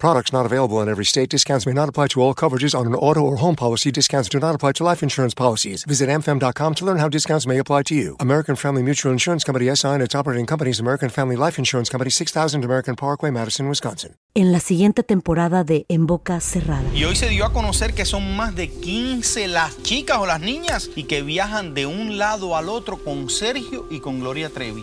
Products not available in every state. Discounts may not apply to all coverages on an auto or home policy. Discounts do not apply to life insurance policies. Visit amfam.com to learn how discounts may apply to you. American Family Mutual Insurance Company SI and its operating companies American Family Life Insurance Company 6000 American Parkway, Madison, Wisconsin. En la siguiente temporada de En Boca Cerrada. Y hoy se dio a conocer que son más de 15 las chicas o las niñas y que viajan de un lado al otro con Sergio y con Gloria Trevi.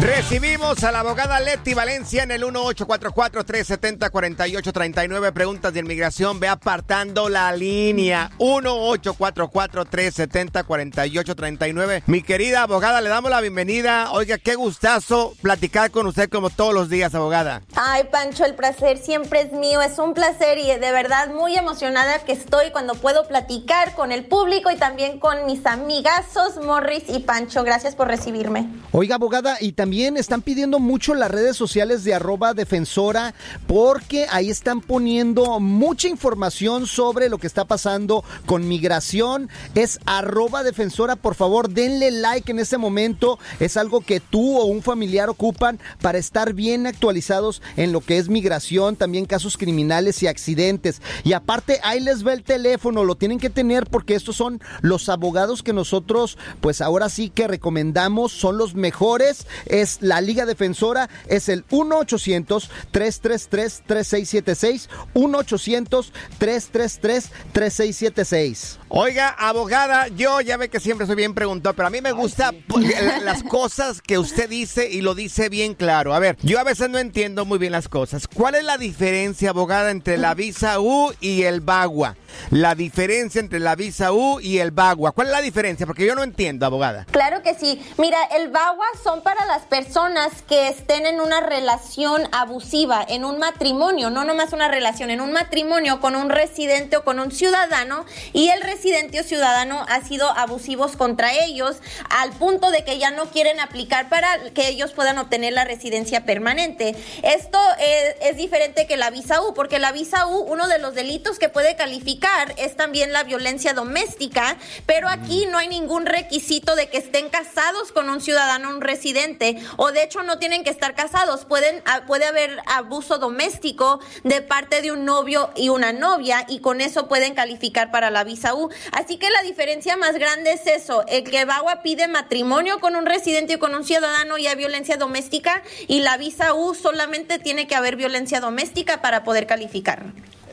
Recibimos a la abogada Leti Valencia en el 1844-370-4839. Preguntas de inmigración. Ve apartando la línea. 1844-370-4839. Mi querida abogada, le damos la bienvenida. Oiga, qué gustazo platicar con usted como todos los días, abogada. Ay, Pancho, el placer siempre es mío. Es un placer y de verdad muy emocionada que estoy cuando puedo platicar con el público y también con mis amigazos Morris y Pancho. Gracias por recibirme. Oiga, abogada, y también están pidiendo mucho las redes sociales de arroba defensora porque ahí están poniendo mucha información sobre lo que está pasando con migración. Es arroba defensora, por favor, denle like en este momento. Es algo que tú o un familiar ocupan para estar bien actualizados en lo que es migración, también casos criminales y accidentes. Y aparte, ahí les va el teléfono, lo tienen que tener porque estos son los abogados que nosotros, pues ahora sí que recomendamos, son los mejores. Es la Liga Defensora, es el 1-800-333-3676. 1-800-333-3676. Oiga, abogada, yo ya ve que siempre soy bien preguntado, pero a mí me gusta las cosas que usted dice y lo dice bien claro. A ver, yo a veces no entiendo muy bien las cosas. ¿Cuál es la diferencia, abogada, entre la visa U y el BAGUA? La diferencia entre la visa U y el BAGUA. ¿Cuál es la diferencia? Porque yo no entiendo, abogada. Claro que sí. Mira, el BAGUA son para las personas que estén en una relación abusiva, en un matrimonio, no nomás una relación, en un matrimonio con un residente o con un ciudadano y el residente o ciudadano ha sido abusivos contra ellos al punto de que ya no quieren aplicar para que ellos puedan obtener la residencia permanente. Esto es, es diferente que la visa U, porque la visa U, uno de los delitos que puede calificar es también la violencia doméstica, pero aquí no hay ningún requisito de que estén casados con un ciudadano, un residente, o de hecho no tienen que estar casados, pueden, ah, puede haber abuso doméstico de parte de un novio y una novia y con eso pueden calificar para la visa U. Así que la diferencia más grande es eso, el que Bagua pide matrimonio con un residente o con un ciudadano y hay violencia doméstica y la visa U solamente tiene que haber violencia doméstica para poder calificar.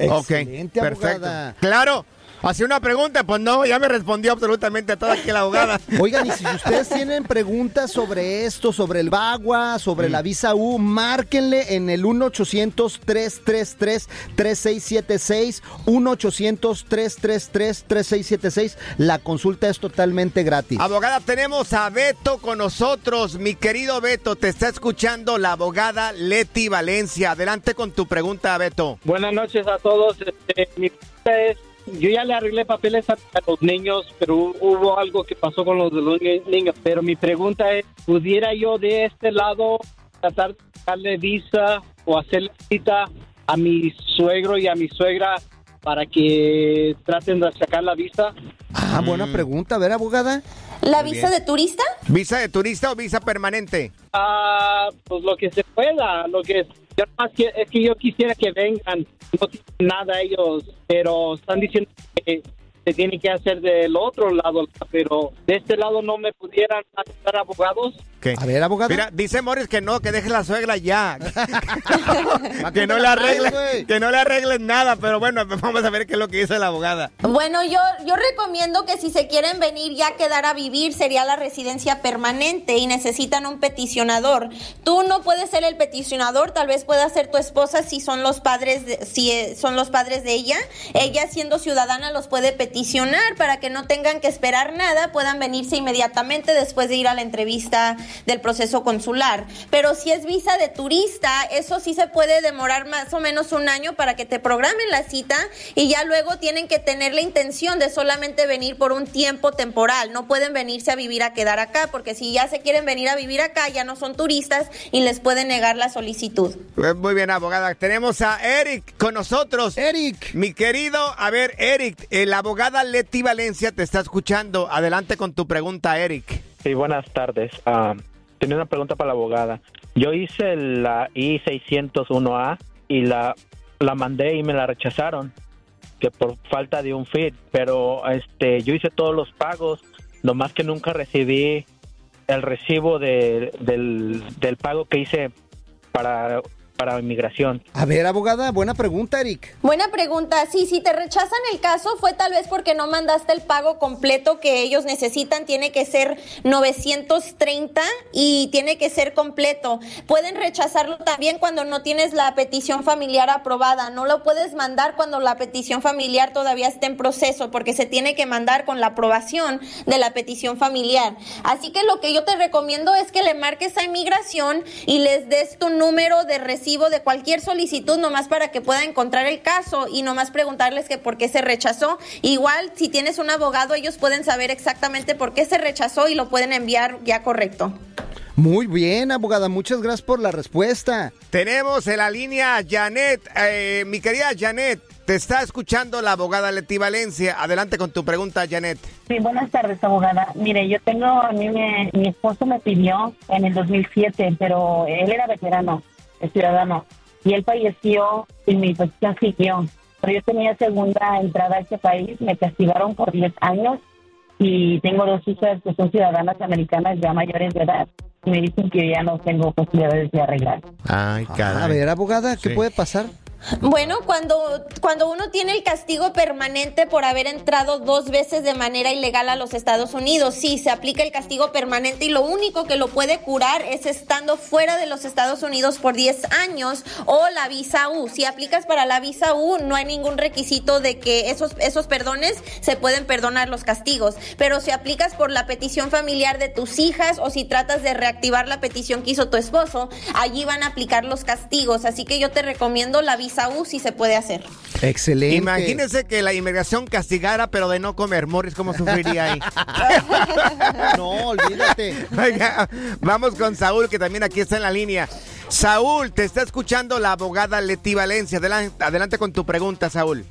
Ok, perfecto. Claro. Hacía una pregunta, pues no, ya me respondió absolutamente a toda aquí la abogada. Oigan, y si ustedes tienen preguntas sobre esto, sobre el Bagua, sobre la visa U, márquenle en el 1-800-333-3676, 1-800-333-3676. La consulta es totalmente gratis. Abogada, tenemos a Beto con nosotros. Mi querido Beto, te está escuchando la abogada Leti Valencia. Adelante con tu pregunta, Beto. Buenas noches a todos. Este, mi pregunta es, yo ya le arreglé papeles a, a los niños, pero hubo algo que pasó con los de los ni- niños. Pero mi pregunta es, ¿pudiera yo de este lado tratar de darle visa o hacerle cita a mi suegro y a mi suegra para que traten de sacar la visa? Ah, buena pregunta. A ver, abogada. ¿La Muy visa bien. de turista? ¿Visa de turista o visa permanente? Ah, pues lo que se pueda, lo que yo más es que yo quisiera que vengan, no tienen nada ellos, pero están diciendo que se tiene que hacer del otro lado, pero de este lado no me pudieran aceptar abogados. ¿Qué? A ver, abogada. Mira, dice Morris que no, que deje la suegra ya. que no le arreglen, que no le arreglen nada, pero bueno, vamos a ver qué es lo que dice la abogada. Bueno, yo, yo recomiendo que si se quieren venir ya a quedar a vivir sería la residencia permanente y necesitan un peticionador. Tú no puedes ser el peticionador, tal vez pueda ser tu esposa si son los padres de, si eh, son los padres de ella. Ella siendo ciudadana los puede peticionar para que no tengan que esperar nada, puedan venirse inmediatamente después de ir a la entrevista del proceso consular. Pero si es visa de turista, eso sí se puede demorar más o menos un año para que te programen la cita y ya luego tienen que tener la intención de solamente venir por un tiempo temporal. No pueden venirse a vivir a quedar acá, porque si ya se quieren venir a vivir acá, ya no son turistas y les pueden negar la solicitud. Eh, Muy bien, abogada. Tenemos a Eric con nosotros. Eric. Mi querido, a ver, Eric, eh, la abogada Leti Valencia te está escuchando. Adelante con tu pregunta, Eric. Sí, buenas tardes. Ah, tenía una pregunta para la abogada. Yo hice la I-601A y la, la mandé y me la rechazaron, que por falta de un feed, pero este, yo hice todos los pagos, nomás que nunca recibí el recibo de- del, del pago que hice para, para inmigración. A ver, abogada, buena pregunta, Eric. Buena pregunta. Sí, si te rechazan el caso fue tal vez porque no mandaste el pago completo que ellos necesitan. Tiene que ser 930 y tiene que ser completo. Pueden rechazarlo también cuando no tienes la petición familiar aprobada. No lo puedes mandar cuando la petición familiar todavía está en proceso porque se tiene que mandar con la aprobación de la petición familiar. Así que lo que yo te recomiendo es que le marques a inmigración y les des tu número de recibo de cualquier solicitud nomás para que pueda encontrar el caso y nomás preguntarles que por qué se rechazó. Igual si tienes un abogado ellos pueden saber exactamente por qué se rechazó y lo pueden enviar ya correcto. Muy bien, abogada. Muchas gracias por la respuesta. Tenemos en la línea Janet. Eh, mi querida Janet, te está escuchando la abogada Leti Valencia. Adelante con tu pregunta, Janet. Sí, buenas tardes, abogada. Mire, yo tengo, a mí me- mi esposo me pidió en el 2007, pero él era veterano, es ciudadano, y él falleció y mi siguió. Pero yo tenía segunda entrada a este país, me castigaron por 10 años y tengo dos hijas que son ciudadanas americanas ya mayores de edad. Y me dicen que ya no tengo posibilidades de arreglar. Ay, A ver, abogada, ¿qué Sí. puede pasar? Bueno, cuando, cuando uno tiene el castigo permanente por haber entrado dos veces de manera ilegal a los Estados Unidos, sí, se aplica el castigo permanente y lo único que lo puede curar es estando fuera de los Estados Unidos por 10 años o la visa U. Si aplicas para la visa U, no hay ningún requisito de que esos, esos perdones se pueden perdonar los castigos. Pero si aplicas por la petición familiar de tus hijas o si tratas de reactivar la petición que hizo tu esposo, allí van a aplicar los castigos. Así que yo te recomiendo la visa U si se puede hacer. Excelente. Imagínese que la inmigración castigara, pero de no comer. Morris, ¿cómo sufriría ahí? no, olvídate. Oiga, vamos con Saúl, que también aquí está en la línea. Saúl, te está escuchando la abogada Leti Valencia. Adelante, adelante con tu pregunta, Saúl.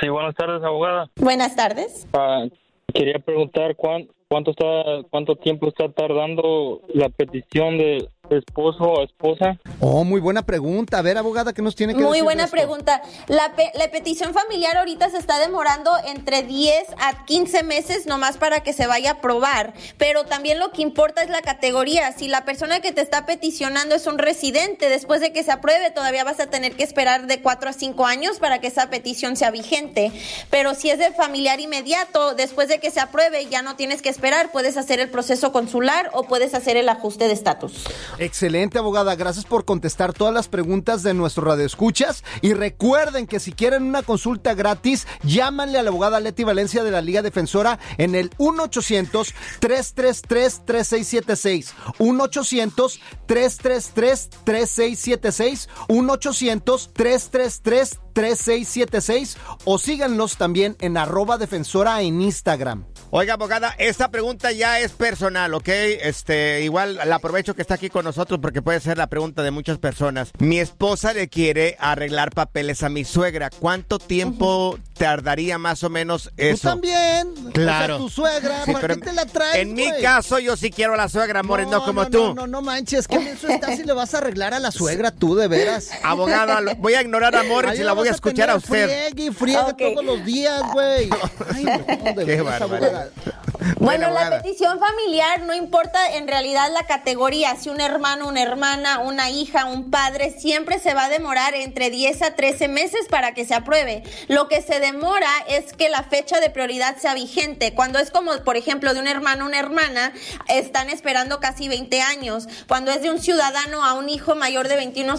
Sí, buenas tardes, abogada. Buenas tardes. Ah, quería preguntar cuán- cuánto está, cuánto tiempo está tardando la petición de, esposo o esposa. Oh, muy buena pregunta. A ver, abogada, ¿qué nos tiene que Muy decir de buena esto? pregunta. La, pe- la petición familiar ahorita se está demorando entre 10 a 15 meses nomás para que se vaya a aprobar. Pero también lo que importa es la categoría. Si la persona que te está peticionando es un residente, después de que se apruebe, todavía vas a tener que esperar de 4 a 5 años para que esa petición sea vigente. Pero si es de familiar inmediato, después de que se apruebe, ya no tienes que esperar. Puedes hacer el proceso consular o puedes hacer el ajuste de estatus. Excelente, abogada. Gracias por contestar todas las preguntas de nuestro radioescuchas. Y recuerden que si quieren una consulta gratis, llámanle a la abogada Leti Valencia de la Liga Defensora en el 1-800-333-3676. 1-800-333-3676. 1-800-333-3676. O síganlos también en arroba defensora en Instagram. Oiga, abogada, esta pregunta ya es personal, ¿ok? Este, igual la aprovecho que está aquí con nosotros porque puede ser la pregunta de muchas personas. Mi esposa le quiere arreglar papeles a mi suegra. ¿Cuánto tiempo tardaría más o menos eso? Tú también. Claro. O sea, tu suegra, Sí, ¿para pero qué te la traes, En mi caso, yo sí quiero a la suegra, amores, no, como no, tú. No, no, no manches, ¿qué menso estás si le vas a arreglar a la suegra tú, de veras? Abogada, lo- voy a ignorar a Morris Ahí y la voy a escuchar a tener usted. Friegue y friegue todos los días, güey. Ay, no, de Qué veras, barbaridad. Abogada. Bueno, la petición familiar no importa en realidad la categoría, si un hermano, una hermana, una hija, un padre, siempre se va a demorar entre 10 a 13 meses para que se apruebe. Lo que se demora es que la fecha de prioridad sea vigente. Cuando es como, por ejemplo, de un hermano, una hermana, están esperando casi 20 años. Cuando es de un ciudadano a un hijo mayor de 21,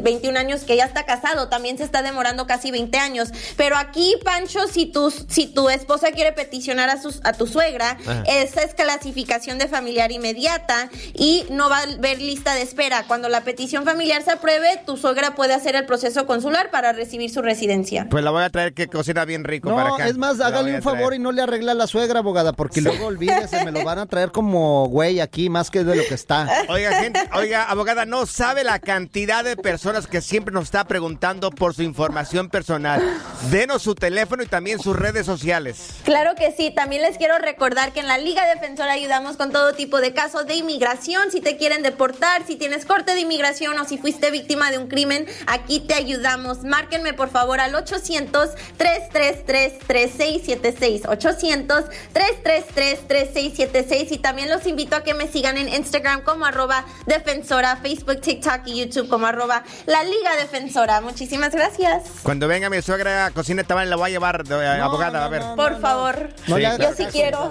21 años que ya está casado, también se está demorando casi 20 años. Pero aquí, Pancho, si tu, si tu esposa quiere peticionar a, sus, a tu suegra, Ajá. esa es clasificación de familiar inmediata y no va a haber lista de espera. Cuando la petición familiar se apruebe, tu suegra puede hacer el proceso consular para recibir su residencia. Pues la voy a traer que cocina bien rico para No, acá. es más, hágale un favor y no le arregla a la suegra, abogada, porque luego olvídese, me lo van a traer como güey aquí, más que de lo que está. Oiga, gente, oiga, abogada, no sabe la cantidad de personas que siempre nos está preguntando por su información personal. Denos su teléfono y también sus redes sociales. Claro que sí, también les quiero recordar que en la Liga Defensora ayudamos con todo tipo de casos de inmigración, si te quieren deportar, si tienes corte de inmigración o si fuiste víctima de un crimen, aquí te ayudamos. Márquenme por favor al 800-333-3676, 800-333-3676 y también los invito a que me sigan en Instagram como arroba defensora, Facebook, TikTok y YouTube como arroba la Liga Defensora. Muchísimas gracias. Cuando venga mi suegra a cocina la voy a llevar, eh, abogada, a ver. Por favor, yo sí quiero.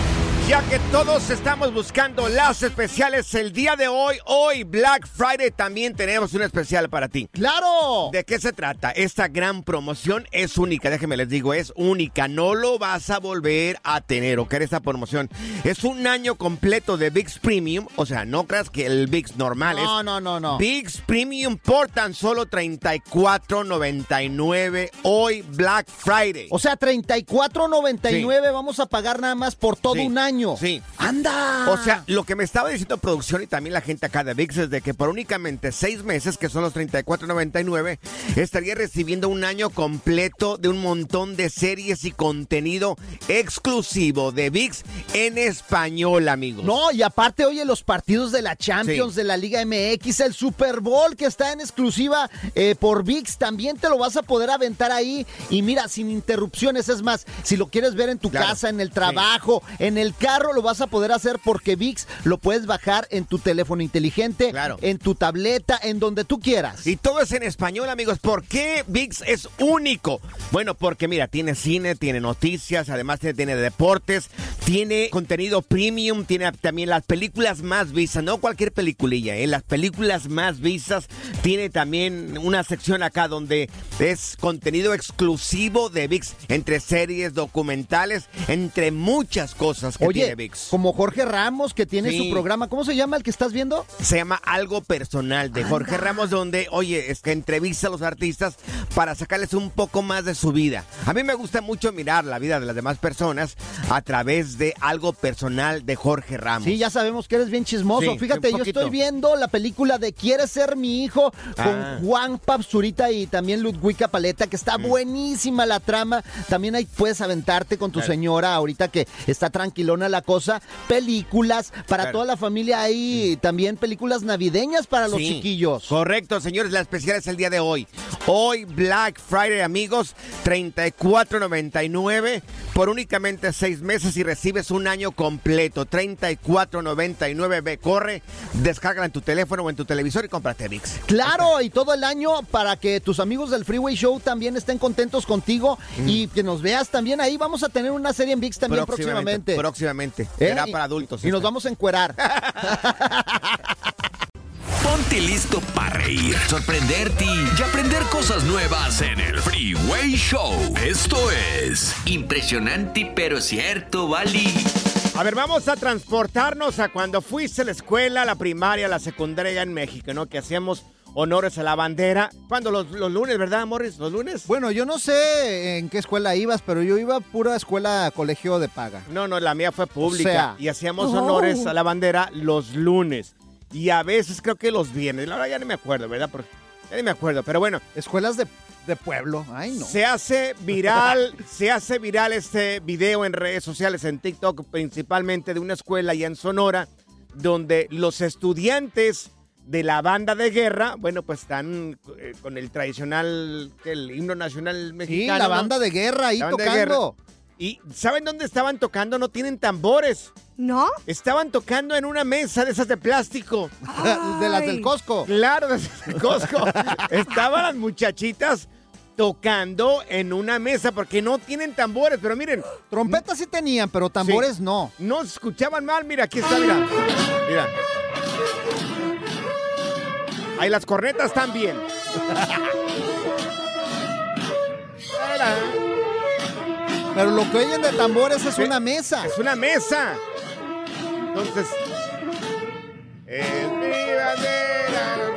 Ya que todos estamos buscando las especiales el día de hoy, hoy Black Friday también tenemos un especial para ti. ¡Claro! ¿De qué se trata? Esta gran promoción es única, déjenme les digo, es única. No lo vas a volver a tener, ¿ok? Esta promoción es un año completo de VIX Premium, o sea, no creas que el VIX normal es. No, no, no, no. VIX Premium por tan solo 34.99 hoy Black Friday. O sea, 34.99 vamos a pagar nada más por todo Sí. un año. Sí. ¡Anda! O sea, lo que me estaba diciendo producción y también la gente acá de VIX es de que por únicamente seis meses, que son los 34.99, estaría recibiendo un año completo de un montón de series y contenido exclusivo de VIX en español, amigos. No, y aparte, oye, los partidos de la Champions, Sí. de la Liga MX, el Super Bowl que está en exclusiva eh, por VIX, también te lo vas a poder aventar ahí. Y mira, sin interrupciones, es más, si lo quieres ver en tu Claro. casa, en el trabajo, en el carro, lo vas a poder hacer porque VIX lo puedes bajar en tu teléfono inteligente, en tu tableta, en donde tú quieras. Y todo es en español, amigos. ¿Por qué VIX es único? Bueno, porque mira, tiene cine, tiene noticias, además tiene, tiene deportes, tiene contenido premium, tiene también las películas más vistas, no cualquier peliculilla, ¿eh? las películas más vistas. Tiene también una sección acá donde es contenido exclusivo de VIX, entre series, documentales, entre muchas cosas que tiene Oye, VIX. como Jorge Ramos, que tiene Sí. su programa, ¿cómo se llama el que estás viendo? Se llama Algo Personal de Jorge Ramos, donde, oye, es que entrevista a los artistas para sacarles un poco más de su vida. A mí me gusta mucho mirar la vida de las demás personas a través de Algo Personal de Jorge Ramos. Sí, ya sabemos que eres bien chismoso. Sí, Fíjate, un yo poquito. estoy viendo la película de Quieres ser mi hijo con Ah. Juan Papzurita y también Ludwika Paleta, que está buenísima la trama. También ahí puedes aventarte con tu señora ahorita que está tranquilona la cosa. Películas para Claro. toda la familia ahí. También películas navideñas para los Sí, chiquillos. Correcto, señores, la especial es el día de hoy. Hoy Black Friday, amigos, 34.99 por únicamente seis meses y recibes un año completo. 34.99. Ve, corre, descárgala en tu teléfono o en tu televisor y cómprate VIX. Claro, y todo el año para que tus amigos del Freeway Show también estén contentos contigo y que nos veas también ahí. Vamos a tener una serie en VIX también próximamente. Próximamente. ¿Eh? Será Y- para adultos. Y nos vamos a encuerar. Ponte listo para reír, sorprenderte y aprender cosas nuevas en el Freeway Show. Esto es impresionante pero cierto, Bali. A ver, vamos a transportarnos a cuando fuiste a la escuela, la primaria, la secundaria en México, ¿no? Que hacíamos honores a la bandera. Cuando los, los lunes, ¿verdad, Morris? ¿Los lunes? Bueno, yo no sé en qué escuela ibas, pero yo iba a pura escuela colegio de paga. No, no, la mía fue pública. O sea. y hacíamos Oh. honores a la bandera los lunes. Y a veces creo que los viernes. La verdad ya no me acuerdo, ¿verdad? Porque ya ni me acuerdo. Pero bueno. Escuelas de, de pueblo. Ay, no. Se hace viral, se hace viral este video en redes sociales, en TikTok, principalmente de una escuela allá en Sonora, donde los estudiantes de la banda de guerra, bueno, pues están eh, con el tradicional, el himno nacional mexicano. la ¿no? banda de guerra ahí La tocando. guerra. ¿Y saben dónde estaban tocando? No tienen tambores. ¿No? Estaban tocando en una mesa de esas de plástico. de las del Costco. Claro, de esas del Costco. Estaban las muchachitas tocando en una mesa porque no tienen tambores, pero miren. Trompetas sí tenían, pero tambores Sí. no. No se escuchaban mal, mira, aquí está, mira. Mira. Ahí las cornetas también. Pero lo que oyen de tambores es una mesa. Es una mesa. Entonces. Es mi bandera,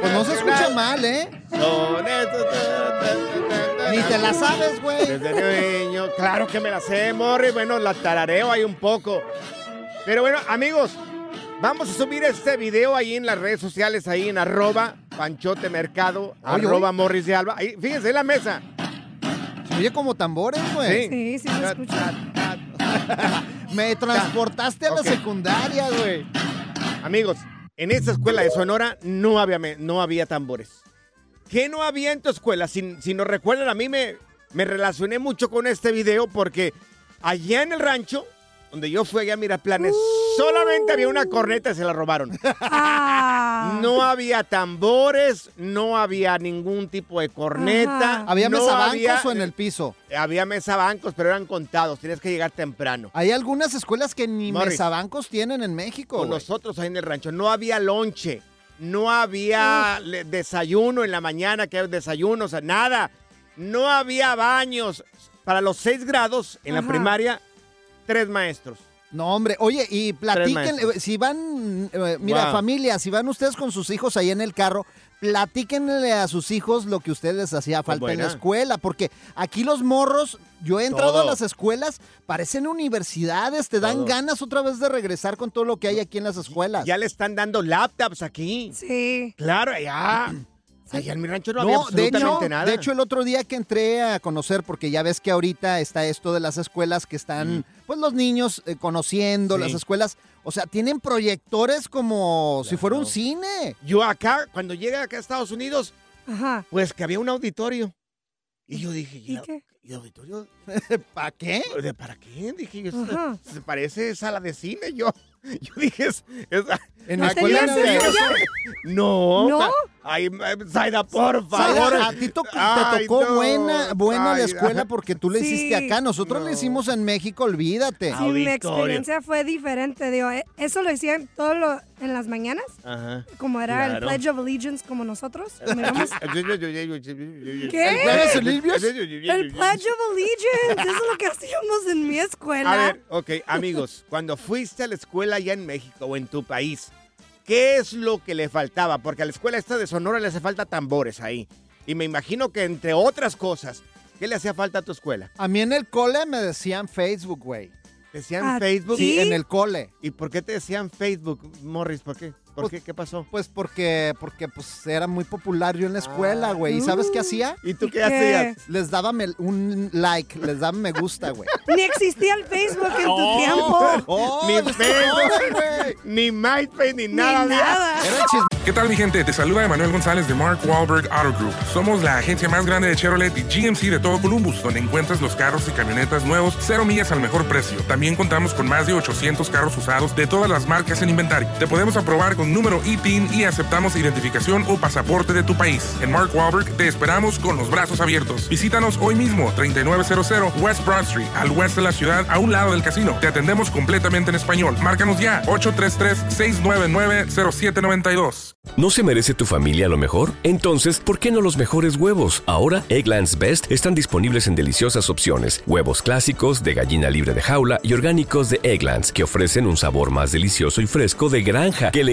Pues no se escucha mal, ¿eh? Ni te la sabes, güey. Desde niño, claro que me la sé, Morri. Bueno, la tarareo ahí un poco. Pero bueno, amigos, vamos a subir este video ahí en las redes sociales, ahí en arroba Panchote Mercado, Oye, arroba oye. Morris de Alba. Ahí, fíjense en la mesa. Se oye como tambores, güey. Sí, sí se escucha. Me transportaste a la secundaria, güey. Amigos, en esta escuela de Sonora no había, no había tambores. ¿Qué no había en tu escuela? Si, si nos recuerdan, a mí me, me relacioné mucho con este video porque allá en el rancho, donde yo fui allá a Miraplanes, Solamente había una corneta y se la robaron. No había tambores, no había ningún tipo de corneta. ¿Había no mesabancos había- o en el piso? Había mesabancos, pero eran contados. Tenías que llegar temprano. Hay algunas escuelas que ni Morris. mesabancos tienen en México. Con nosotros ahí en el rancho no había lonche, no había desayuno en la mañana, que hay desayuno, o sea, nada. No había baños. Para los seis grados en la primaria, tres maestros. No, hombre, oye, y platiquen, eh, si van, eh, mira, Wow. familia, si van ustedes con sus hijos ahí en el carro, platíquenle a sus hijos lo que ustedes les hacía falta en la escuela, porque aquí los morros, yo he entrado Todo. a las escuelas, parecen universidades, te dan Todo. ganas otra vez de regresar con todo lo que hay aquí en las escuelas. Ya le están dando laptops aquí. Sí. Claro, ya. Allá en mi rancho no, había No, de absolutamente hecho, nada. de hecho, el otro día que entré a conocer, porque ya ves que ahorita está esto de las escuelas que están, pues los niños eh, conociendo Sí. las escuelas, o sea, tienen proyectores como si fuera un cine. Yo acá, cuando llegué acá a Estados Unidos, Ajá. pues que había un auditorio. Y yo dije, ¿Y qué? ¿y auditorio? ¿Para qué? ¿De ¿Para qué? Dije, yo, se parece sala de cine. Yo, yo dije, es, es- ¿En la escuela no? No. ¿No? Ay, eh, Zaida, por favor. a ti to- te Ay, tocó no, buena, buena la escuela porque tú le hiciste acá. Nosotros le hicimos en México, olvídate. Sí, mi experiencia fue diferente. Digo, eh, eso lo hacían todo lo, en las mañanas, Ajá. como era el. Pledge of Allegiance como nosotros. ¿Qué? ¿Qué? ¿Jueves Olivios? El Pledge of Allegiance, eso es lo que hacíamos en mi escuela. A ver, ok, amigos, cuando fuiste a la escuela allá en México o en tu país, ¿qué es lo que le faltaba? Porque a la escuela esta de Sonora le hace falta tambores ahí. Y me imagino que entre otras cosas, ¿qué le hacía falta a tu escuela? A mí en el cole me decían Facebook, güey. ¿Decían ¿A Facebook? ¿Sí? en el cole. ¿Y por qué te decían Facebook, Morris? ¿Por qué? ¿Por Pues- qué? ¿Qué pasó? Pues porque, porque pues era muy popular yo en la escuela, güey. ¿Y sabes qué hacía? ¿Y tú ¿Y qué, qué? hacías? Les daba me- un like, les daba me gusta, güey. Ni existía el Facebook en tu Oh. tiempo. Oh, ni Facebook, güey. ni MySpace, ni Ni nada. había. nada. Era el chisme. ¿Qué tal mi gente? Te saluda Emanuel González de Mark Wahlberg Auto Group. Somos la agencia más grande de Chevrolet y GMC de todo Columbus, donde encuentras los carros y camionetas nuevos, cero millas al mejor precio. También contamos con más de 800 carros usados de todas las marcas en inventario. Te podemos aprobar con número ITIN y aceptamos identificación o pasaporte de tu país. En Mark Wahlberg te esperamos con los brazos abiertos. Visítanos hoy mismo, 3900 West Broad Street, al west de la ciudad, a un lado del casino. Te atendemos completamente en español. Márcanos ya, 833-699-0792. ¿No se merece tu familia lo mejor? Entonces, ¿por qué no los mejores huevos? Ahora, Egglands Best están disponibles en deliciosas opciones. Huevos clásicos, de gallina libre de jaula y orgánicos de Egglands, que ofrecen un sabor más delicioso y fresco de granja que le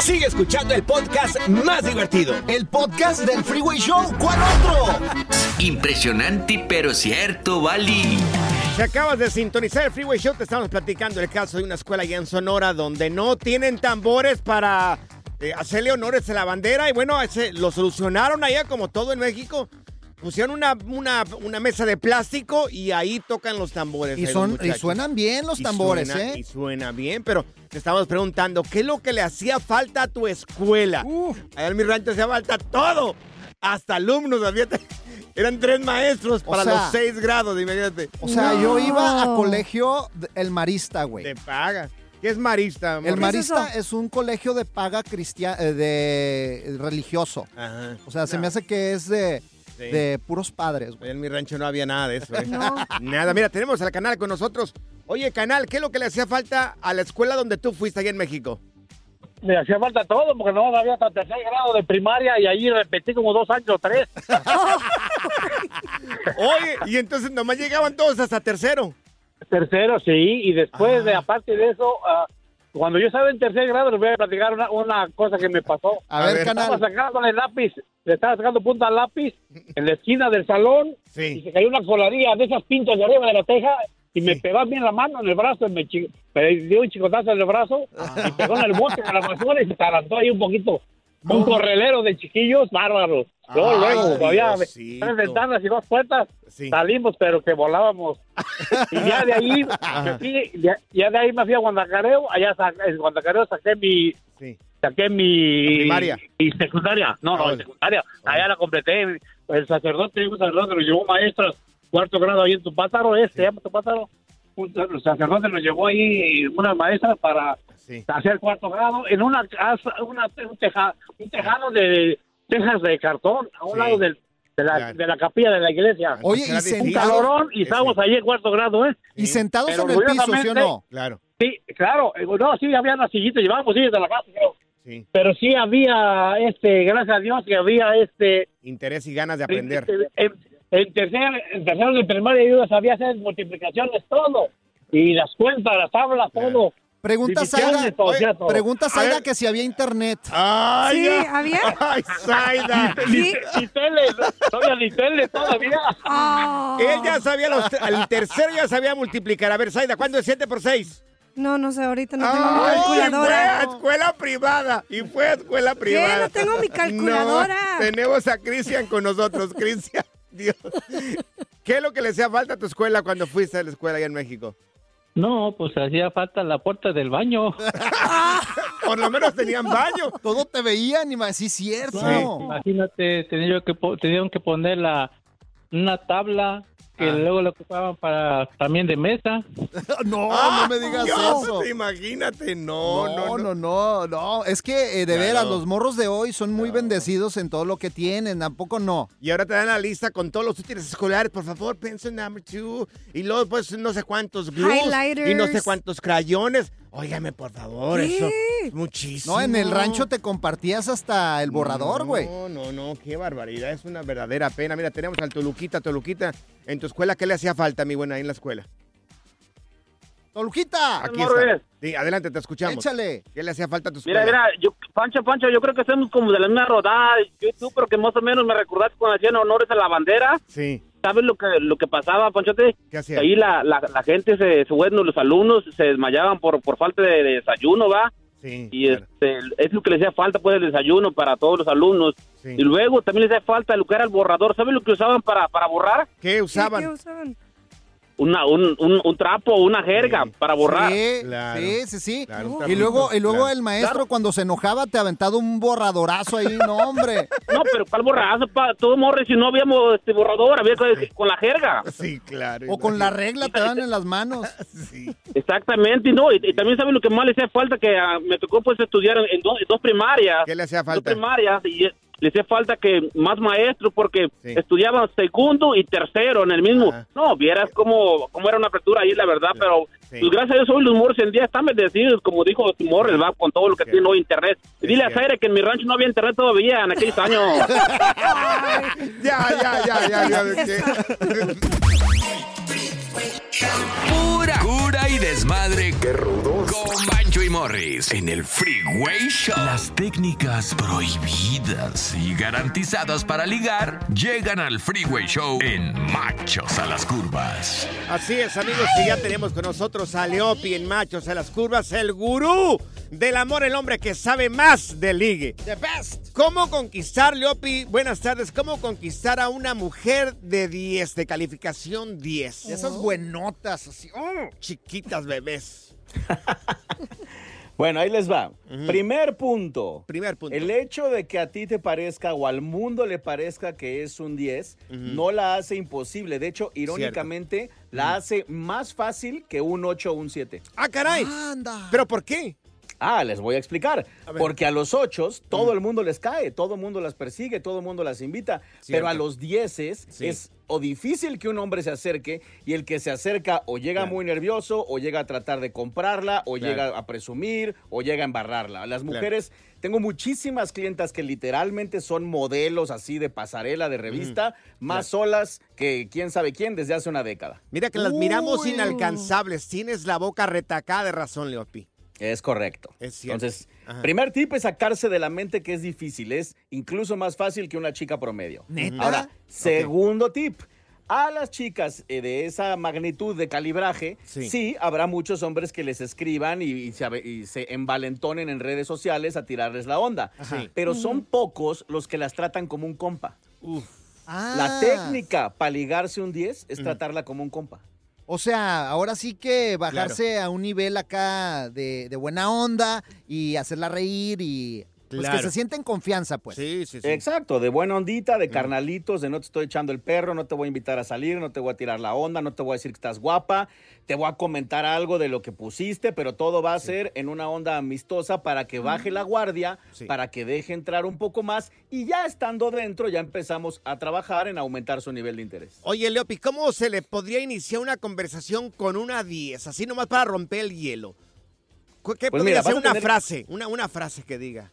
Sigue escuchando el podcast más divertido. El podcast del Freeway Show. ¿Cuál otro? Impresionante, pero cierto, Bali. Si acabas de sintonizar el Freeway Show, te estamos platicando el caso de una escuela allá en Sonora donde no tienen tambores para eh, hacerle honores a la bandera. Y bueno, ese- lo solucionaron allá como todo en México. Pusieron una, una, una mesa de plástico y ahí tocan los tambores. Y, son, suenan bien los Y tambores, suena- ¿eh? Y suena bien, pero te estamos preguntando, ¿qué es lo que le hacía falta a tu escuela? Allá en mi rancho hacía falta todo. Hasta alumnos, había- eran tres maestros O para sea, los seis grados, imagínate. O sea, yo iba a colegio el Marista, güey. Te paga. ¿Qué es marista? El morro? Marista es un colegio de paga cristiano, de religioso. Ajá. O sea, se No. me hace que es de, Sí. de puros padres, güey. En mi rancho no había nada de eso. ¿eh? No. Nada, mira, tenemos al canal con nosotros. Oye, canal, ¿qué es lo que le hacía falta a la escuela donde tú fuiste allá en México? Me hacía falta todo porque no había hasta tercer grado de primaria y ahí repetí como dos años o tres. Oye, y entonces nomás llegaban todos hasta tercero. Tercero, sí, y después de, aparte de eso, ah, cuando yo estaba en tercer grado, les voy a platicar una, una cosa que me pasó. A ver, canal. Estaba sacando el lápiz, le estaba sacando punta al lápiz en la esquina del salón y se cayó una colaría de esas pintas de arriba de la teja y me pegó bien la mano en el brazo, y me, me dio un chicotazo en el brazo y pegó en el bote de la basura y se tarantó ahí un poquito. Un correlero de chiquillos bárbaros. Luego, luego, todavía tres ventanas y dos puertas, salimos, pero que volábamos. Y ya de ahí, me fui- ya, ya de ahí me fui a Guandacareo, allá sa- en Guandacareo saqué mi, saqué mi, primaria. mi secundaria, no, no, secundaria, allá la completé, el sacerdote, un sacerdote nos llevó maestras, cuarto grado ahí en Tupátaro, este, se llama Tupátaro, un sacerdote nos llevó ahí una maestra para hacer cuarto grado en una casa, una, un, teja- un tejado de tejas de cartón a un lado del- de, la, de la capilla de la iglesia. Oye, y un sentados- calorón y estábamos allí en cuarto grado, ¿eh? Y sentados Pero en el piso, ¿sí o no? Claro. Sí, claro. eh, No, sí, había las sillitas, llevábamos sillas de la casa, creo. Pero sí había, este, gracias a Dios, que había, este... Interés y ganas de aprender. En, en tercer, en tercero de primaria yo sabía hacer multiplicaciones, todo. Y las cuentas, las tablas, todo. Pregunta todo, oye, pregunta A Zaida ver. que si había internet. ¡Ay, Sí, ya. ¿había? ¡Ay, Zaida! Ni, ni- ni tele, todavía ni tele, todavía. Ah. Él ya sabía, los, al tercero ya sabía multiplicar. A ver, Zaida, ¿cuándo es 7 por 6? No, no sé, ahorita no tengo mi Ay, calculadora. Y fue a escuela privada. Y fue a escuela privada. No tengo mi calculadora. No, tenemos a Cristian con nosotros. Cristian, Dios. ¿Qué es lo que le hacía falta a tu escuela cuando fuiste a la escuela allá en México? No, pues hacía falta la puerta del baño. Por lo menos tenían baño. Todo te veían y más, sí, cierto. Imagínate, tenía que, po- tenían que poner la, una tabla que Ah. luego la ocupaban para también de mesa. No, Ah, no me digas Dios, eso. Imagínate, no, No, no, no, no. Es que eh, de Claro. veras, los morros de hoy son muy bendecidos en todo lo que tienen. Tampoco no. Y ahora te dan la lista con todos los útiles escolares. Por favor, pencil number two. Y luego, pues, no sé cuántos glues. Highlighters. Y no sé cuántos crayones. Óigame, por favor, ¿Qué? eso es muchísimo. No, en el rancho te compartías hasta el borrador, güey. No, no, no, qué barbaridad. Es una verdadera pena. Mira, tenemos al Toluquita, Toluquita. En tu escuela, ¿qué le hacía falta, mi buena, ahí en la escuela? Toluquita. Aquí está. es. Sí, adelante, te escuchamos. Échale. ¿Qué le hacía falta a tu escuela? Mira, mira, yo, Pancho, Pancho, yo creo que somos como de la misma rodada. Yo y tú, pero que más o menos me recordaste cuando hacían honores a la bandera. Sí. ¿Sabes lo que lo que pasaba, Panchote? ¿Qué hacía? Ahí la, la, la gente, se, se- bueno, los alumnos se desmayaban por, por falta de, de desayuno, ¿va? Sí. Y este, es lo que les hacía falta, pues, el desayuno para todos los alumnos. Sí. Y luego también les hacía falta lo que era el borrador. ¿Sabes lo que usaban para, para borrar? ¿Qué usaban? ¿Qué usaban? Una, un, un, un trapo, una jerga para borrar. Sí, sí, sí, sí. y luego, y luego el maestro cuando se enojaba te aventaba un borradorazo ahí, no, hombre. No, pero ¿cuál borrazo? Pa? Todo morre, si no habíamos este borrador, había con, con la jerga. Sí, claro. O con la regla te dan en las manos. Exactamente, y no, y, y también saben lo que más le hacía falta, que ah, me tocó pues estudiar en, en dos, en dos primarias. ¿Qué le hacía Dos falta? primarias, y eh, le hacía falta que más maestros, porque estudiaban segundo y tercero en el mismo. No, vieras cómo, cómo era una apertura ahí, la verdad, pero pues, gracias a Dios hoy los morros en día están bendecidos, como dijo Morris, va, con todo lo que tiene hoy internet. Y dile a Zaire que en mi rancho no había internet todavía en aquellos años. ya, ya, ya, ya, ya. Pura cura y desmadre. Qué rudos. Con Bancho y Morris en el Freeway Show. Las técnicas prohibidas y garantizadas para ligar llegan al Freeway Show en Machos a las Curvas. Así es, amigos, y ya tenemos con nosotros a Leopi en Machos a las Curvas, el gurú del amor, el hombre que sabe más de ligue. The best. ¿Cómo conquistar, Leopi? Buenas tardes. ¿Cómo conquistar a una mujer de 10, de calificación 10? Esas buenotas, así. oh. Chiquitas bebés. Bueno, ahí les va. Primer punto. Primer punto. El hecho de que a ti te parezca o al mundo le parezca que es un 10 no la hace imposible. De hecho, irónicamente, la hace más fácil que un 8 o un 7. Ah, caray. Anda. ¿Pero por qué? Ah, les voy a explicar. Porque a los ocho todo el mundo les cae, todo el mundo las persigue, todo el mundo las invita. Pero a los dieces es o difícil que un hombre se acerque y el que se acerca o llega muy nervioso o llega a tratar de comprarla o Claro. llega a presumir o llega a embarrarla. Las mujeres, tengo muchísimas clientas que literalmente son modelos así de pasarela, de revista, más solas que quién sabe quién desde hace una década. Mira que las miramos inalcanzables. Tienes la boca retacada de razón, Leopi. Es correcto. Es cierto. Entonces, Ajá. primer tip es sacarse de la mente que es difícil. Es incluso más fácil que una chica promedio. ¿Neta? Ahora, segundo tip. A las chicas eh, de esa magnitud de calibraje, Sí. sí. habrá muchos hombres que les escriban y, y se, ave- y se envalentonen en redes sociales a tirarles la onda. Ajá. Pero son pocos los que las tratan como un compa. Ah. La técnica para ligarse un 10 es tratarla como un compa. O sea, ahora sí que bajarse a un nivel acá de, de buena onda y hacerla reír y pues Claro. que se sienta en confianza, pues. Sí, sí, Exacto, de buena ondita, de carnalitos, de no te estoy echando el perro, no te voy a invitar a salir, no te voy a tirar la onda, no te voy a decir que estás guapa, te voy a comentar algo de lo que pusiste, pero todo va a ser en una onda amistosa para que baje la guardia, Sí. para que deje entrar un poco más y ya estando dentro ya empezamos a trabajar en aumentar su nivel de interés. Oye, Leopi, ¿cómo se le podría iniciar una conversación con una 10? Así nomás para romper el hielo. ¿Qué Pues podría mira, ser una tener- frase? Una, una frase que diga.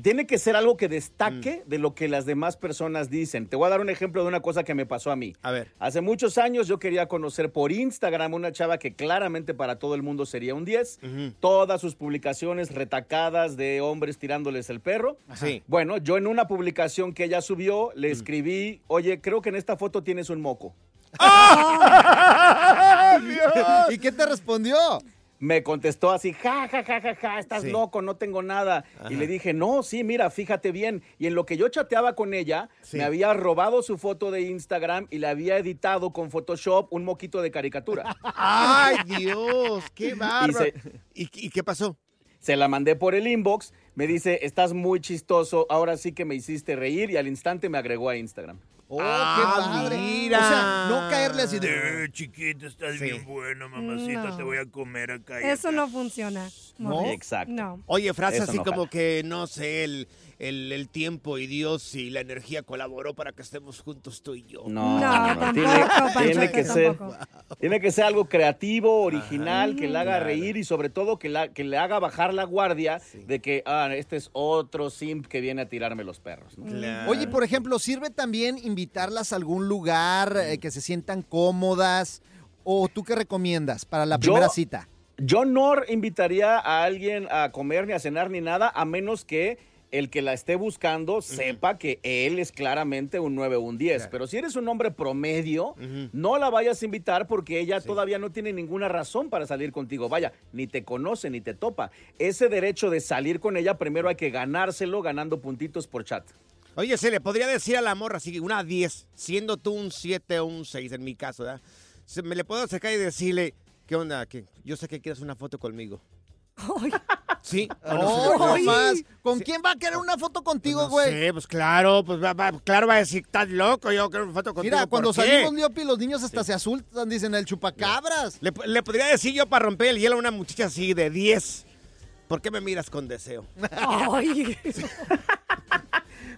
Tiene que ser algo que destaque de lo que las demás personas dicen. Te voy a dar un ejemplo de una cosa que me pasó a mí. A ver. Hace muchos años yo quería conocer por Instagram una chava que claramente para todo el mundo sería un 10. Todas sus publicaciones retacadas de hombres tirándoles el perro. Sí. Bueno, yo en una publicación que ella subió le escribí, oye, creo que en esta foto tienes un moco. ¿Y qué te respondió? Me contestó así, ja, ja, ja, ja, ja, estás Sí. loco, no tengo nada. Y le dije, no, sí, mira, fíjate bien. Y en lo que yo chateaba con ella, Sí. me había robado su foto de Instagram y le había editado con Photoshop un moquito de caricatura. ¡Ay, Dios! ¡Qué bárbaro! se- ¿Y, y qué pasó? Se la mandé por el inbox, me dice, estás muy chistoso, ahora sí que me hiciste reír y al instante me agregó a Instagram. Oh, Ah, qué padre. mira. O sea, no caerle así de... Eh, chiquita, estás Sí. bien buena, mamacita, No. te voy a comer acá. y Eso acá. no funciona. ¿No? Exacto. No. Oye, frase Eso así no como jala. que, no sé, el, el, el tiempo y Dios y la energía colaboró para que estemos juntos tú y yo. No, No, no, tiene, tampoco, tiene que ser, tiene que ser algo creativo, original, que le haga Claro. reír y sobre todo que, la, que le haga bajar la guardia de que, ah, este es otro simp que viene a tirarme los perros. ¿no? Claro. Oye, por ejemplo, ¿sirve también invitarlas a algún lugar eh, que se sientan cómodas? ¿O tú qué recomiendas para la Yo- primera cita? Yo no invitaría a alguien a comer ni a cenar ni nada, a menos que el que la esté buscando sepa que él es claramente un 9 o un 10. Pero si eres un hombre promedio, no la vayas a invitar porque ella todavía no tiene ninguna razón para salir contigo. Vaya, ni te conoce ni te topa. Ese derecho de salir con ella primero hay que ganárselo ganando puntitos por chat. Oye, se le podría decir a la morra, así una 10, siendo tú un 7 o un 6 en mi caso, ¿verdad? Se- me le puedo acercar y decirle, ¿qué onda? Que yo sé que quieres una foto conmigo. Sí. o no se le ¡Oh, puede- más! ¿Con quién va a querer una foto contigo, No güey? sé, pues claro, pues va, va- claro va a decir, estás loco, yo quiero una foto contigo. Mira, cuando ¿por qué?" salimos, Leopi, los niños hasta se asustan, dicen el chupacabras. Le, le podría decir yo para romper el hielo a una muchacha así de 10. ¿Por qué me miras con deseo? Ay.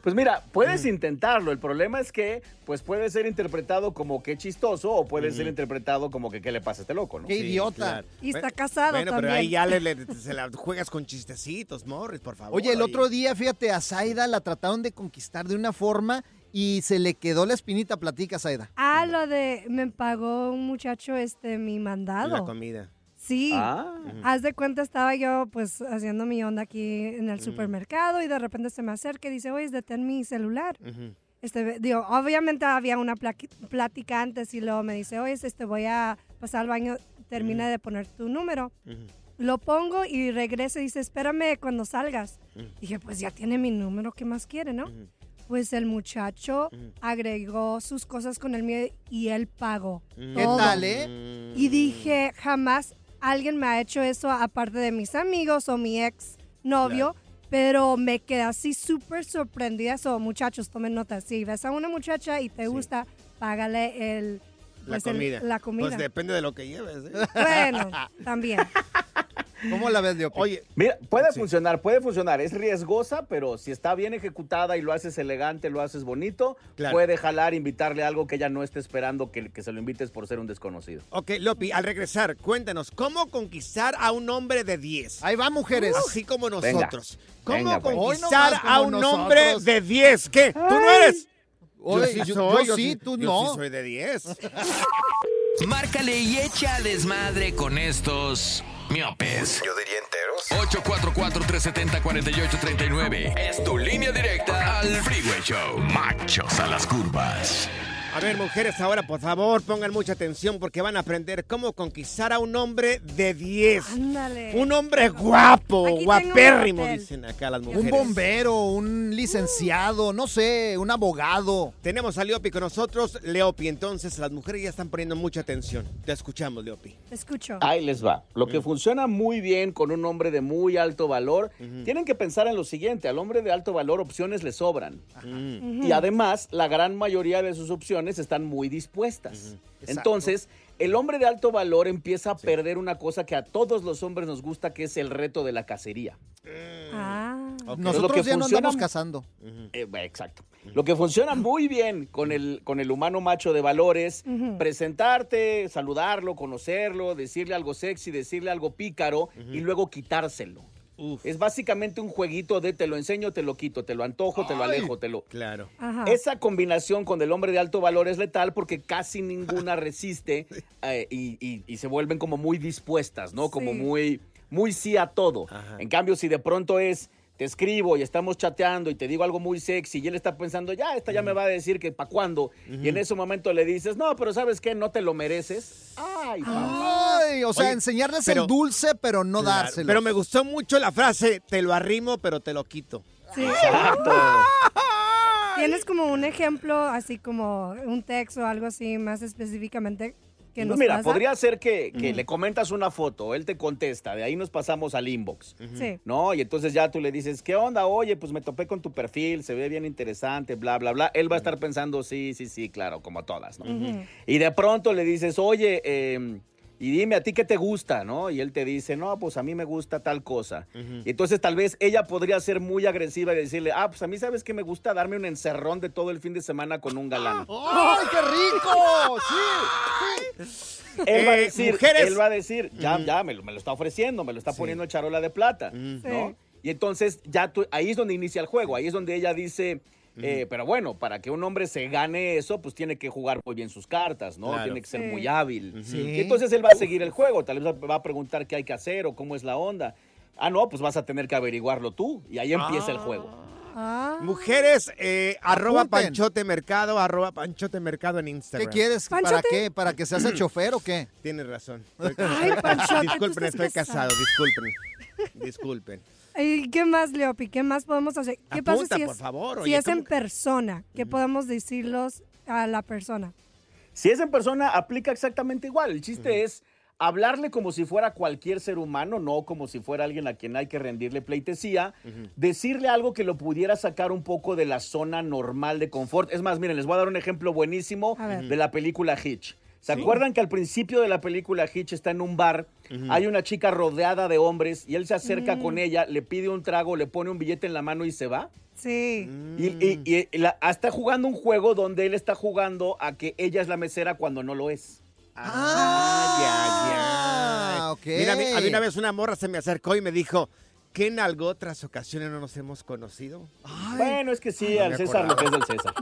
Pues mira, puedes intentarlo. El problema es que pues puede ser interpretado como que chistoso o puede ser interpretado como que qué le pasa a este loco, ¿no? ¡Qué idiota! claro. Y está casado Bueno, pero ahí ya le, le- se la juegas con chistecitos, Morris, por favor. Oye, el Oye. otro día, fíjate, a Zaida la trataron de conquistar de una forma y se le quedó la espinita. Platica, Zaida. Ah, lo de me pagó un muchacho este mi La mandado. comida. Sí. Ah. Haz de cuenta, estaba yo pues haciendo mi onda aquí en el supermercado y de repente se me acerca y dice, oye, detén mi celular. Este, digo, obviamente había una plática antes y luego me dice, oye, este, voy a pasar al baño, termina de poner tu número. Lo pongo y regresa y dice, espérame cuando salgas. Dije, pues ya tiene mi número, ¿qué más quiere, no? Pues el muchacho agregó sus cosas con el mío y él pagó. ¿Qué todo. tal, eh? Y dije, jamás alguien me ha hecho eso aparte de mis amigos o mi ex novio. Pero me quedé así súper sorprendida. So, muchachos, tomen nota. Si ves a una muchacha y te gusta, págale el, La pues, el- comida. la comida. Pues depende de lo que lleves. ¿eh? Bueno, también. ¿Cómo la ves, Leopi? Oye, Mira, puede funcionar, puede funcionar. Es riesgosa, pero si está bien ejecutada y lo haces elegante, lo haces bonito, Claro. puede jalar, invitarle algo que ella no esté esperando que, que se lo invites por ser un desconocido. Ok, Lopi, al regresar, cuéntanos, ¿cómo conquistar a un hombre de 10? Ahí va, mujeres. Así como Venga. nosotros. ¿Cómo Venga, pues. conquistar a un hombre de 10? ¿Qué? ¿Tú no eres? Oye, yo- yo sí, tú yo no. sí soy de 10. Márcale y echa desmadre con estos miopes. Yo diría enteros. 844-370-4839. Es tu línea directa al Freeway Show. Machos a las curvas. A ver, mujeres, ahora por favor pongan mucha atención porque van a aprender cómo conquistar a un hombre de 10. Ándale. Un hombre guapo, Aquí guapérrimo, dicen acá las mujeres. Un bombero, un licenciado, no sé, un abogado. Tenemos a Leopi con nosotros. Leopi, entonces las mujeres ya están poniendo mucha atención. Te escuchamos, Leopi. Te escucho. Ahí les va. Lo Mm. que funciona muy bien con un hombre de muy alto valor, tienen que pensar en lo siguiente, al hombre de alto valor opciones le sobran. Mm. Y además, la gran mayoría de sus opciones están muy dispuestas. Entonces, el hombre de alto valor empieza a perder una cosa que a todos los hombres nos gusta, que es el reto de la cacería. Ah. Nosotros Lo que ya no andamos cazando. Eh, exacto. Lo que funciona muy bien con el, con el humano macho de valores, Ujú. presentarte, saludarlo, conocerlo, decirle algo sexy, decirle algo pícaro y luego quitárselo. Es básicamente un jueguito de te lo enseño, te lo quito, te lo antojo, te lo alejo, te lo... Claro. Ajá. Esa combinación con el hombre de alto valor es letal porque casi ninguna resiste eh, y, y- y se vuelven como muy dispuestas, ¿no? Como Sí. muy, muy sí a todo. En cambio, si de pronto es, te escribo y estamos chateando y te digo algo muy sexy y él está pensando, ya, esta ya me va a decir que para cuándo. Y en ese momento le dices, no, pero ¿sabes qué? No te lo mereces. Ay, papá. Ay, o sea, Oye, enseñarles pero- el dulce, pero no Claro, dárselo. Pero me gustó mucho la frase, te lo arrimo, pero te lo quito. Sí. Exacto. ¿Tienes como un ejemplo, así como un texto o algo así más específicamente que nos mira, pasa? podría ser que, que le comentas una foto, él te contesta, de ahí nos pasamos al inbox. Sí. ¿No? Y entonces ya tú le dices, ¿qué onda? Oye, pues me topé con tu perfil, se ve bien interesante, bla, bla, bla. Él va a estar pensando, sí, sí, sí, claro, como todas, ¿no? Y de pronto le dices, oye, eh, y dime a ti qué te gusta, ¿no? Y él te dice, no, pues a mí me gusta tal cosa. Y entonces tal vez ella podría ser muy agresiva y decirle, ah, pues a mí sabes que me gusta darme un encerrón de todo el fin de semana con un galán. ¡Ay, qué rico! Sí, sí. Él va a Eh, decir, mujeres. él va a decir, ya, ya, me lo, me lo está ofreciendo, me lo está poniendo en charola de plata, ¿no? Y entonces ya tú, ahí es donde inicia el juego, ahí es donde ella dice, eh, pero bueno, para que un hombre se gane eso, pues tiene que jugar muy bien sus cartas, ¿no? Claro. Tiene que ser Sí. muy hábil. Sí. Y entonces él va a seguir el juego, tal vez va a preguntar qué hay que hacer o cómo es la onda. Ah, no, pues vas a tener que averiguarlo tú y ahí empieza el juego. Ah. Mujeres, eh, arroba Apunten. Panchote Mercado, arroba Panchote Mercado en ¿Qué Instagram. quieres? ¿Para qué? ¿Para que seas el chofer o qué? Tienes razón. Ay, Panchote, disculpen, estoy casado, disculpen. Disculpen. ¿Y qué más, Leopi? ¿Qué más podemos hacer? ¿Qué Apunta, pasa si por es, favor, si oye, es en ¿cómo que- persona? ¿Qué podemos decirlos a la persona? Si es en persona, aplica exactamente igual. El chiste es hablarle como si fuera cualquier ser humano, no como si fuera alguien a quien hay que rendirle pleitesía. Decirle algo que lo pudiera sacar un poco de la zona normal de confort. Es más, miren, les voy a dar un ejemplo buenísimo de la película Hitch. ¿Se Sí. acuerdan que al principio de la película Hitch está en un bar, hay una chica rodeada de hombres y él se acerca Mm. con ella, le pide un trago, le pone un billete en la mano y se va? Sí. Y, y- y la- está jugando un juego donde él está jugando a que ella es la mesera cuando no lo es. Ah, ya, ya. ok. Mira, a mí, a mí una vez una morra se me acercó y me dijo, ¿qué en algo otras ocasiones no nos hemos conocido? Bueno, es que sí, no al César lo que es del César.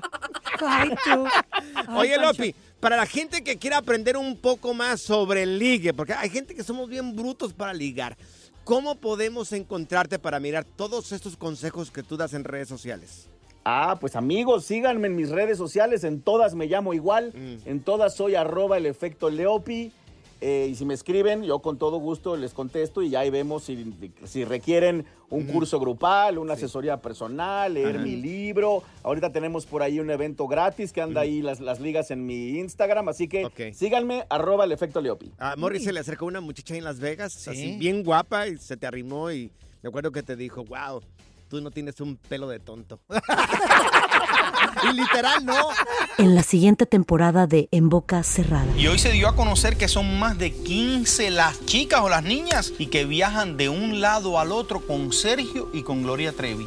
Ay, tú. Ay, Oye, Pancho. Lopi, para la gente que quiera aprender un poco más sobre el ligue, porque hay gente que somos bien brutos para ligar, ¿cómo podemos encontrarte para mirar todos estos consejos que tú das en redes sociales? Ah, pues amigos, síganme en mis redes sociales, en todas me llamo igual, Mm. en todas soy arroba el efecto Leopi. Eh, y si me escriben, yo con todo gusto les contesto y ya ahí vemos si, si requieren un curso grupal, una asesoría personal, leer mi libro. Ahorita tenemos por ahí un evento gratis que anda ahí las, las ligas en mi Instagram, así que síganme, arroba el efecto Leopi. A Morris se le acercó una muchacha en Las Vegas, Sí. así bien guapa, y se te arrimó y me acuerdo que te dijo, wow, tú no tienes un pelo de tonto. y literal no. En la siguiente temporada de En Boca Cerrada. Y hoy se dio a conocer que son más de 15 las chicas o las niñas y que viajan de un lado al otro con Sergio y con Gloria Trevi.